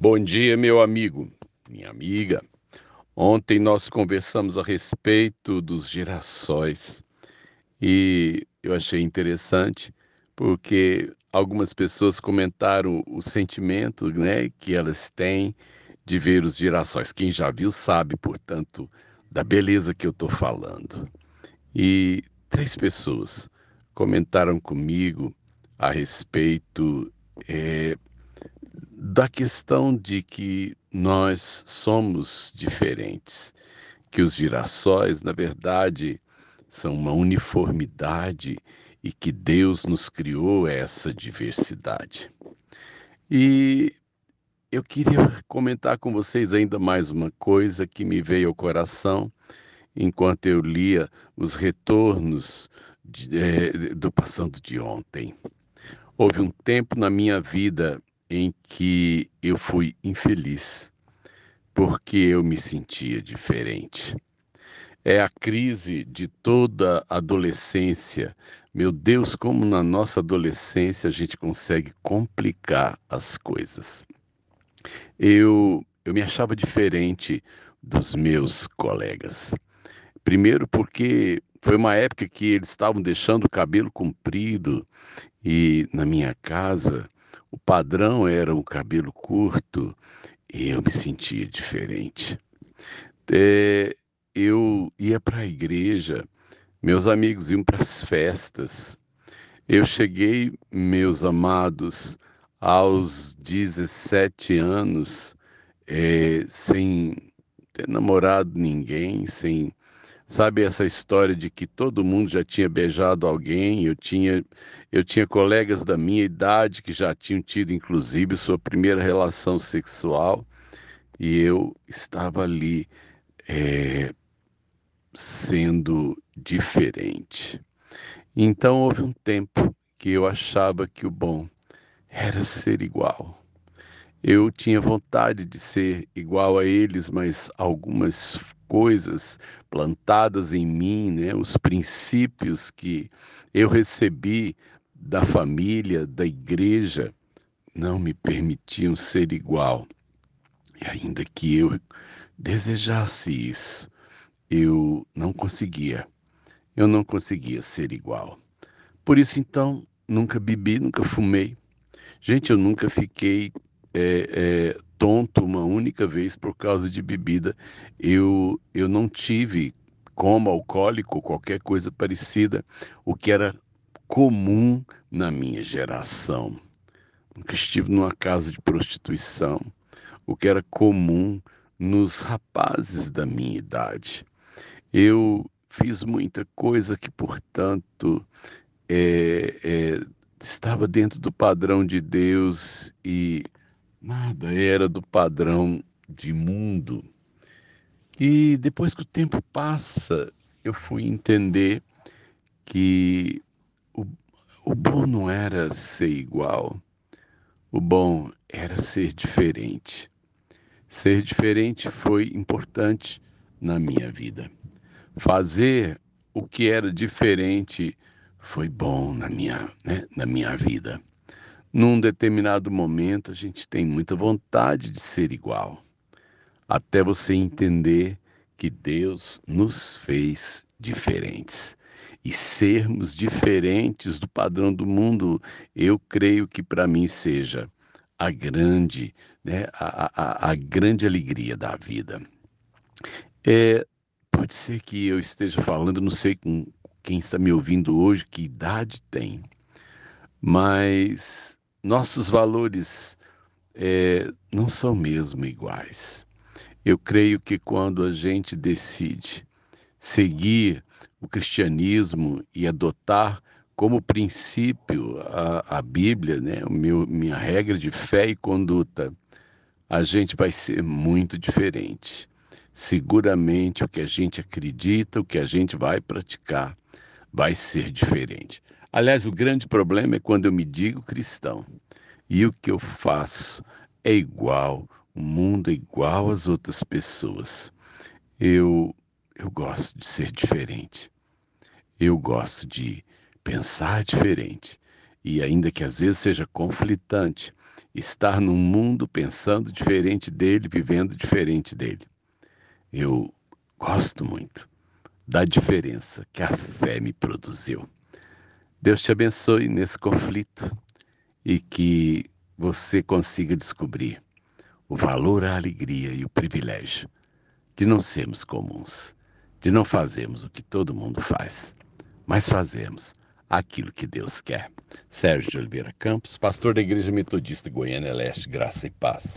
Bom dia, meu amigo, minha amiga. Ontem nós conversamos a respeito dos girassóis e eu achei interessante porque algumas pessoas comentaram o sentimento né, que elas têm de ver os girassóis. Quem já viu sabe, portanto, da beleza que eu estou falando. E três pessoas comentaram comigo a respeito é, da questão de que nós somos diferentes, que os girassóis, na verdade, são uma uniformidade e que Deus nos criou essa diversidade. E eu queria comentar com vocês ainda mais uma coisa que me veio ao coração enquanto eu lia os retornos de, é, do passando de ontem. Houve um tempo na minha vida em que eu fui infeliz, porque eu me sentia diferente. É a crise de toda adolescência. Meu Deus, como na nossa adolescência a gente consegue complicar as coisas. Eu, eu me achava diferente dos meus colegas. Primeiro, porque foi uma época que eles estavam deixando o cabelo comprido e na minha casa o padrão era o cabelo curto e eu me sentia diferente. É, eu ia para a igreja, meus amigos iam para as festas. Eu cheguei, meus amados, aos 17 anos, é, sem ter namorado ninguém, sem Sabe essa história de que todo mundo já tinha beijado alguém? Eu tinha, eu tinha colegas da minha idade que já tinham tido, inclusive, sua primeira relação sexual, e eu estava ali é, sendo diferente. Então houve um tempo que eu achava que o bom era ser igual. Eu tinha vontade de ser igual a eles, mas algumas coisas plantadas em mim, né, os princípios que eu recebi da família, da igreja, não me permitiam ser igual. E ainda que eu desejasse isso, eu não conseguia. Eu não conseguia ser igual. Por isso, então, nunca bebi, nunca fumei. Gente, eu nunca fiquei é, é, tonto uma única vez por causa de bebida. Eu, eu não tive como alcoólico, qualquer coisa parecida, o que era comum na minha geração. Nunca estive numa casa de prostituição, o que era comum nos rapazes da minha idade. Eu fiz muita coisa que, portanto, é, é, estava dentro do padrão de Deus e Nada era do padrão de mundo. E depois que o tempo passa, eu fui entender que o, o bom não era ser igual, o bom era ser diferente. Ser diferente foi importante na minha vida. Fazer o que era diferente foi bom na minha, né, na minha vida. Num determinado momento, a gente tem muita vontade de ser igual, até você entender que Deus nos fez diferentes. E sermos diferentes do padrão do mundo, eu creio que para mim seja a grande, né, a, a, a grande alegria da vida. É, pode ser que eu esteja falando, não sei com quem está me ouvindo hoje, que idade tem, mas nossos valores é, não são mesmo iguais. Eu creio que quando a gente decide seguir o cristianismo e adotar como princípio a, a Bíblia, né, meu, minha regra de fé e conduta, a gente vai ser muito diferente. Seguramente o que a gente acredita, o que a gente vai praticar, vai ser diferente. Aliás, o grande problema é quando eu me digo cristão e o que eu faço é igual, o mundo é igual às outras pessoas. Eu, eu gosto de ser diferente. Eu gosto de pensar diferente. E ainda que às vezes seja conflitante, estar num mundo pensando diferente dele, vivendo diferente dele. Eu gosto muito da diferença que a fé me produziu. Deus te abençoe nesse conflito e que você consiga descobrir o valor, a alegria e o privilégio de não sermos comuns, de não fazermos o que todo mundo faz, mas fazemos aquilo que Deus quer. Sérgio de Oliveira Campos, pastor da Igreja Metodista Goiânia Leste, Graça e Paz.